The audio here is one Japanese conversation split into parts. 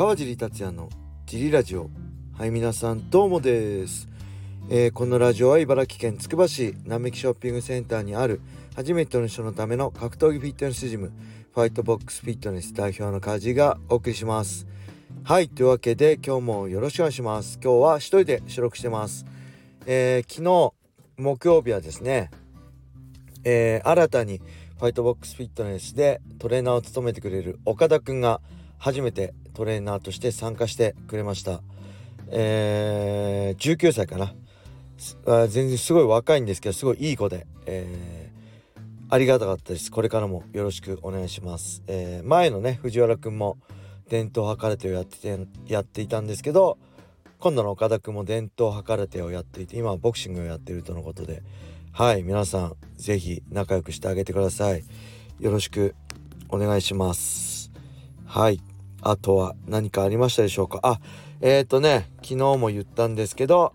川尻達也のジリラジオ。はい皆さんどうもです、えー、このラジオは茨城県つくば市並木ショッピングセンターにある初めての人のための格闘技フィットネスジムファイトボックスフィットネス代表の梶がお送りします。はいというわけで今日もよろしくお願いします。今日は一人で収録してます、えー、昨日木曜日はですね、えー、新たにファイトボックスフィットネスでトレーナーを務めてくれる岡田くんが初めてトレーナーとして参加してくれました。えー、19歳かな。全然すごい若いんですけどすごいいい子で、えー、ありがたかったです。これからもよろしくお願いします、えー、前のね藤原くんも伝統計てをやっててやっていたんですけど今度の岡田くんも伝統計てをやっていて今はボクシングをやっているとのことではい皆さん是非仲良くしてあげてください。よろしくお願いします。はい。あとは何かありましたでしょうか？あえっ、ー、とね昨日も言ったんですけど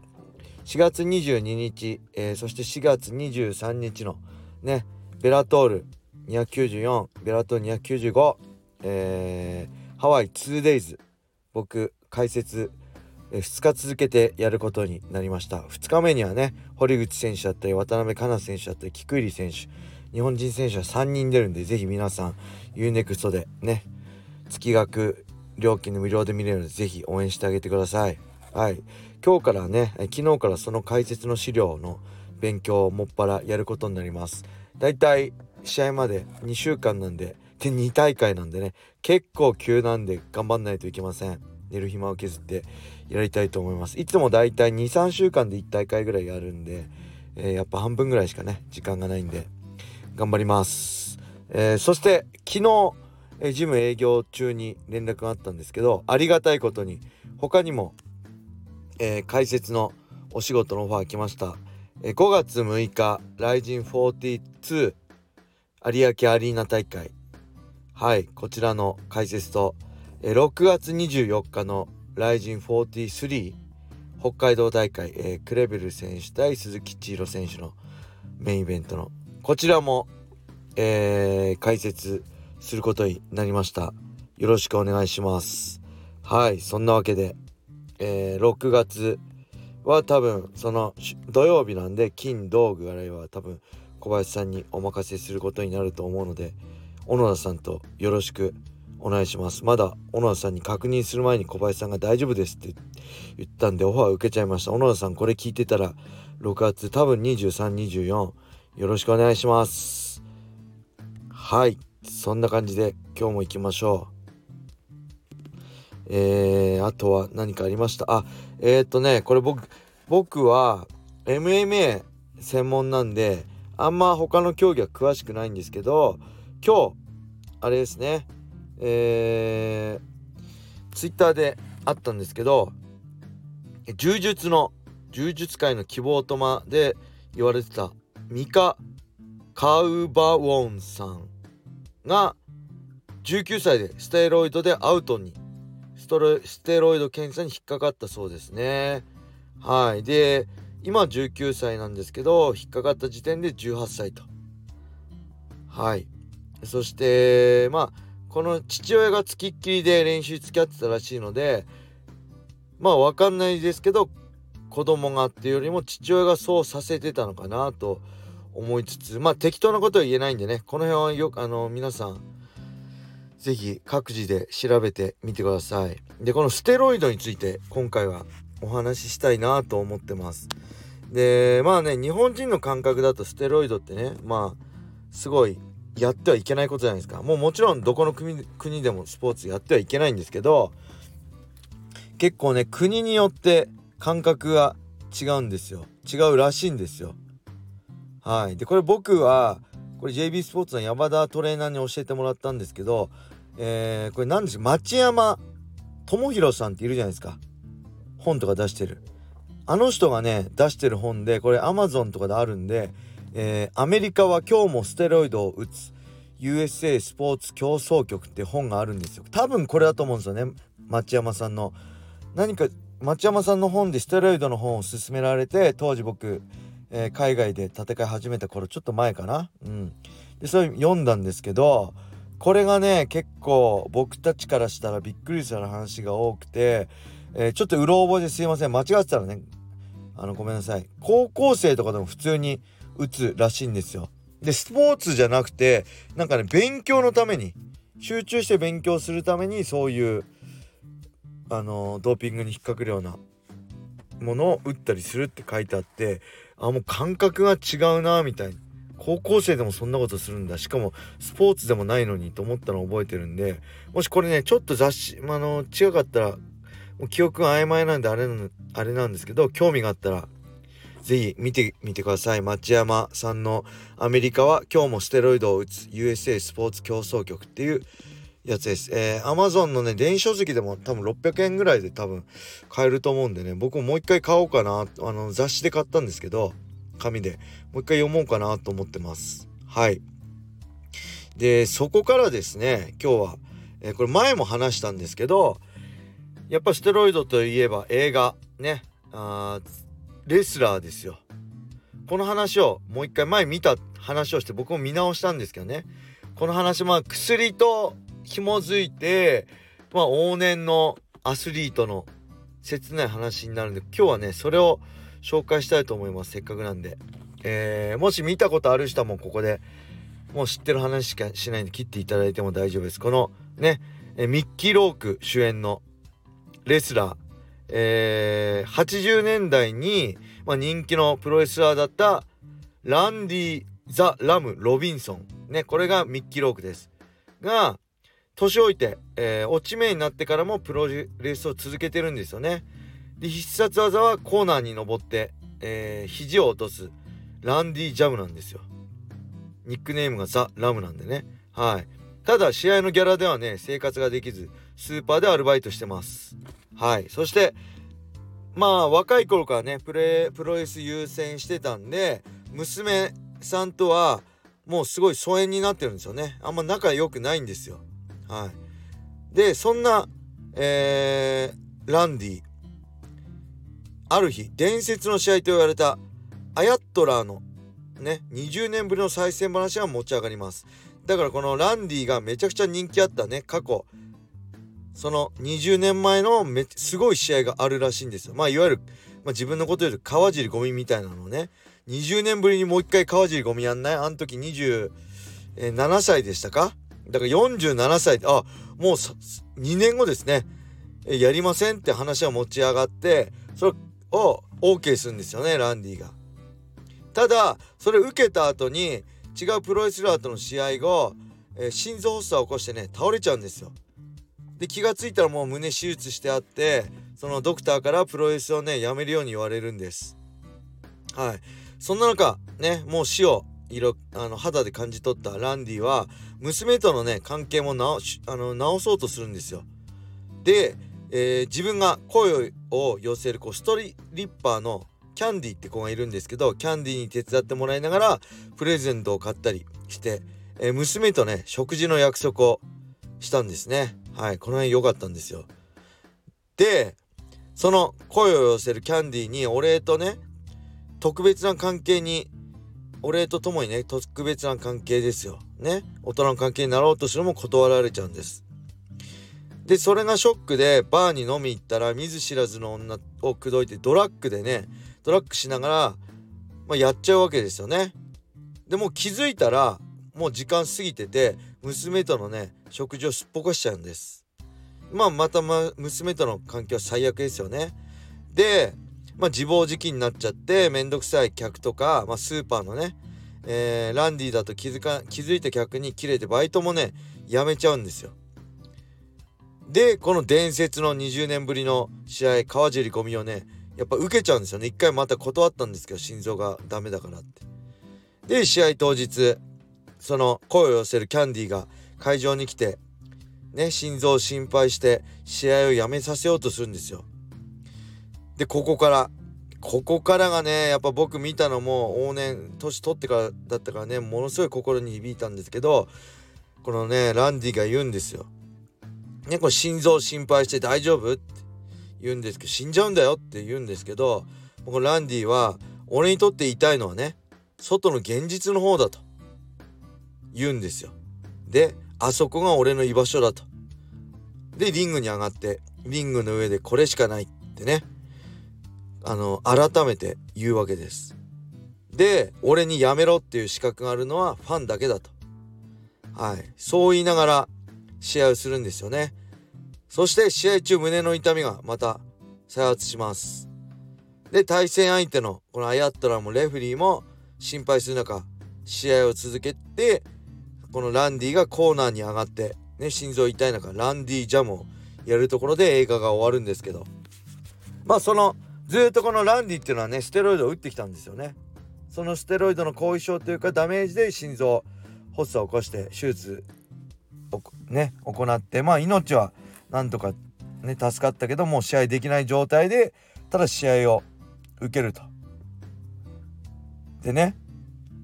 4月22日、えー、そして4月23日のねベラトール294ベラトール295、えー、ハワイ 2days 僕解説2日続けてやることになりました。2日目にはね堀口選手だったり渡辺香奈選手だったり菊入選手日本人選手は3人出るんで是非皆さん UNEXT でね月額料金の無料で見れるので是非応援してあげてください。はい。今日からね昨日からその解説の資料の勉強をもっぱらやることになります。だいたい試合まで2週間なんでで2大会なんでね結構急なんで頑張んないといけません。寝る暇を削ってやりたいと思います。いつもだいたい23週間で1大会ぐらいやるんで、えー、やっぱ半分ぐらいしかね時間がないんで頑張ります、えー、そして昨日、えー、ジム営業中に連絡があったんですけどありがたいことに他にも、えー、解説のお仕事のオファー来ました、えー、5月6日ライジン42有明アリーナ大会。はいこちらの解説とえ6月24日のライジン43北海道大会、え、クレベル選手対鈴木千尋選手のメインイベントのこちらも、え、解説することになりました。よろしくお願いします。はいそんなわけで、えー、6月は多分その土曜日なんで金道具あれは多分小林さんにお任せすることになると思うので小野田さんとよろしくお願いします。まだ小野田さんに確認する前に小林さんが大丈夫ですって言ったんでオファー受けちゃいました。小野田さんこれ聞いてたら6月多分2324よろしくお願いします。はい。そんな感じで今日も行きましょう。えー、あとは何かありました？あえー、っとねこれ僕僕は MMA 専門なんであんま他の競技は詳しくないんですけど今日あれですね。えー、ツイッターであったんですけど柔術の柔術界の希望とまで言われてたミカ・カウバウォンさん。が19歳でステロイドでアウトにストロステロイド検査に引っかかったそうですね。はい。で今19歳なんですけど引っかかった時点で18歳と。はい。そしてまあこの父親がつきっきりで練習付き合ってたらしいのでまあ分かんないですけど子供がっていうよりも父親がそうさせてたのかなと思いつつまあ適当なことは言えないんでねこの辺はよくあの皆さん是非各自で調べてみてください。でこのステロイドについて今回はお話ししたいなと思ってます。でまあね日本人の感覚だとステロイドってねまあすごいやってはいけないことじゃないですかもうもちろんどこの国国でもスポーツやってはいけないんですけど結構ね国によって感覚が違うんですよ違うらしいんですよはい。でこれ僕はこれ JB スポーツの山田トレーナーに教えてもらったんですけどえー、これ何です町山智博さんっているじゃないですか。本とか出してる。あの人がね出してる本でこれ Amazon とかであるんでえー、アメリカは今日もステロイドを打つ USA スポーツ競争局って本があるんですよ。多分これだと思うんですよね町山さんの。何か町山さんの本でステロイドの本を勧められて当時僕、えー、海外で戦い始めた頃ちょっと前かな。うん。でそれ読んだんですけどこれがね結構僕たちからしたらびっくりする話が多くて、えー、ちょっとうろ覚えですいません。間違ってたらねあのごめんなさい。高校生とかでも普通に打つらしいんですよ。でスポーツじゃなくてなんかね勉強のために集中して勉強するためにそういうあのドーピングに引っかかるようなものを打ったりするって書いてあってあもう感覚が違うなみたいに高校生でもそんなことするんだ。しかもスポーツでもないのにと思ったのを覚えてるんで。もしこれねちょっと雑誌、まあの違かったらもう記憶が曖昧なんであれあれなんですけど興味があったら是非見てみてください。町山さんの「アメリカは今日もステロイドを打つ USA スポーツ競争局」っていうやつです。えー、Amazon のね、電子書籍でも多分600円ぐらいで多分買えると思うんでね、僕ももう一回買おうかな、あの、雑誌で買ったんですけど、紙でもう一回読もうかなと思ってます。はい。で、そこからですね、今日は、えー、これ前も話したんですけど、やっぱステロイドといえば映画、ね、あレスラーですよ。この話をもう一回前見た話をして僕も見直したんですけどね。この話まあ薬と紐づいて、まあ、往年のアスリートの切ない話になるんで今日はねそれを紹介したいと思いますせっかくなんで、えー、もし見たことある人もここでもう知ってる話しかしないんで切っていただいても大丈夫です。このねミッキー・ローク主演のレスラー、えー、80年代に、まあ、人気のプロレスラーだったランディ・ザ・ラム・ロビンソン。ねこれがミッキー・ロークです。が年老いて、えー、落ち目になってからもプロレスを続けてるんですよね。で必殺技はコーナーに登って、えー、肘を落とすランディ・ジャムなんですよ。ニックネームがザ・ラムなんでね。はい。ただ試合のギャラではね生活ができずスーパーでアルバイトしてます。はい。そしてまあ若い頃からねプレプロレス優先してたんで娘さんとはもうすごい疎遠になってるんですよね。あんま仲良くないんですよ。はい、でそんな、えー、ランディ。ある日伝説の試合と言われたアヤットラーのね20年ぶりの再戦話が持ち上がります。だからこのランディがめちゃくちゃ人気あったね過去。その20年前のめすごい試合があるらしいんですよ。まあいわゆる、まあ、自分のこと言うと川尻ゴミみたいなのね。20年ぶりにもう一回川尻ゴミやんない？あの時27歳でしたか？だから47歳、あ、もう2年後ですね。やりませんって話が持ち上がって、それを OK するんですよね、ランディが。ただ、それ受けた後に、違うプロレスラーとの試合後、えー、心臓発作を起こしてね、倒れちゃうんですよ。で、気が付いたらもう胸手術してあって、そのドクターからプロレスをね、やめるように言われるんです。はい。そんな中、ね、もう死を色あの肌で感じ取ったランディは娘とのね関係も直あの直そうとするんですよ。で、えー、自分が声を寄せるこうストリッパーのキャンディって子がいるんですけどキャンディに手伝ってもらいながらプレゼントを買ったりして、えー、娘とね食事の約束をしたんですね。はいこの辺良かったんですよ。でその声を寄せるキャンディにお礼とね特別な関係にお礼とともにね特別な関係ですよ。ね？大人の関係になろうとしても断られちゃうんです。でそれがショックでバーに飲み行ったら見ず知らずの女を口説いてドラッグでねドラッグしながら、まあ、やっちゃうわけですよね。でも気づいたらもう時間過ぎてて娘とのね食事をすっぽかしちゃうんです。まあまたま娘との関係は最悪ですよね。でまあ、自暴自棄になっちゃってめんどくさい客とか、まあ、スーパーのね、えー、ランディだと気づか気づいた客に切れてバイトもねやめちゃうんですよ。でこの伝説の20年ぶりの試合川尻ゴミをねやっぱ受けちゃうんですよね一回また断ったんですけど心臓がダメだからって。で試合当日その声を寄せるキャンディーが会場に来てね心臓を心配して試合をやめさせようとするんですよ。でここからここからがねやっぱ僕見たのも往年年取ってからだったからねものすごい心に響いたんですけどこのねランディが言うんですよ。ねこれ心臓心配して大丈夫？って言うんですけど死んじゃうんだよ？って言うんですけどこのランディは俺にとって痛いのはね外の現実の方だと言うんですよ。であそこが俺の居場所だと。で、リングに上がって、リングの上でこれしかないってね、あの、改めて言うわけです。で、俺にやめろっていう資格があるのはファンだけだと。はい。そう言いながら試合をするんですよね。そして試合中胸の痛みがまた再発します。で、対戦相手のこのアヤットラもレフリーも心配する中、試合を続けて、このランディがコーナーに上がって、ね、心臓痛い中、ランディジャムをやるところで映画が終わるんですけど、まあその、ずっとこのランディっていうのはね、ステロイドを打ってきたんですよね。そのステロイドの後遺症というかダメージで心臓発作を起こして手術をね行ってまあ命はなんとかね助かったけどもう試合できない状態でただ試合を受けると。でね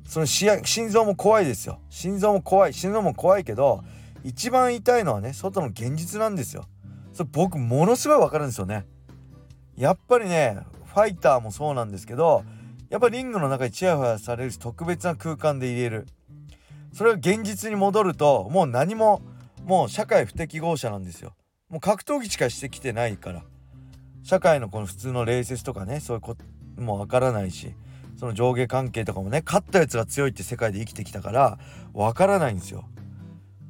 その試合心臓も怖いですよ心臓も怖い心臓も怖いけど一番痛いのはね外の現実なんですよそれ僕ものすごい分かるんですよねやっぱりねファイターもそうなんですけどやっぱリングの中にチヤホヤされるし特別な空間で入れる。それが現実に戻るともう何ももう社会不適合者なんですよ。もう格闘技しかしてきてないから。社会のこの普通の礼節とかねそういうこともわからないしその上下関係とかもね勝ったやつが強いって世界で生きてきたからわからないんですよ。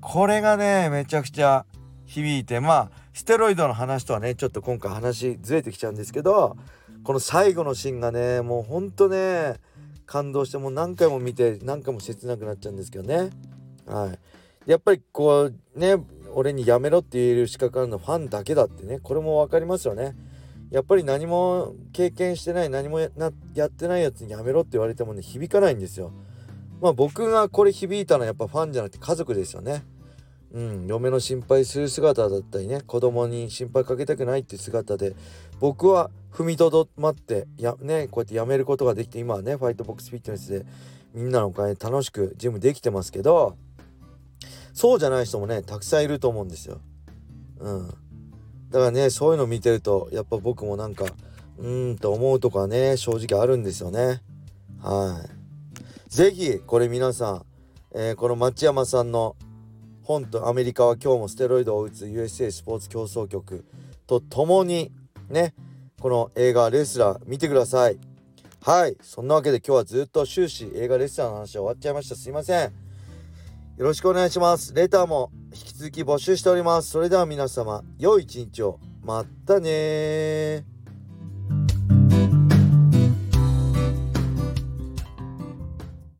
これがねめちゃくちゃ響いてまあステロイドの話とはねちょっと今回話ずれてきちゃうんですけどこの最後のシーンがねもうほんとね感動してもう何回も見て何回も切なくなっちゃうんですけどね。はい。やっぱりこうね俺にやめろって言える資格あるのファンだけだってねこれも分かりますよね。やっぱり何も経験してない何もやってないやつにやめろって言われてもね響かないんですよ。まあ僕がこれ響いたのはやっぱファンじゃなくて家族ですよね。うん、嫁の心配する姿だったりね子供に心配かけたくないって姿で僕は踏みとどまってや、ね、こうやってやめることができて今はねファイトボックスフィットネスでみんなのお金楽しくジムできてますけどそうじゃない人もねたくさんいると思うんですよ。うん、だからねそういうの見てるとやっぱ僕もなんかうーんと思うとかね正直あるんですよね。はい。是非これ皆さん、えー、この町山さんの本とアメリカは今日もステロイドを打つ USA スポーツ競争局と共にねこの映画レスラー見てください。はい。そんなわけで今日はずっと終始映画レスラーの話は終わっちゃいました。すいません。よろしくお願いします。レターも引き続き募集しております。それでは皆様良い一日を。またね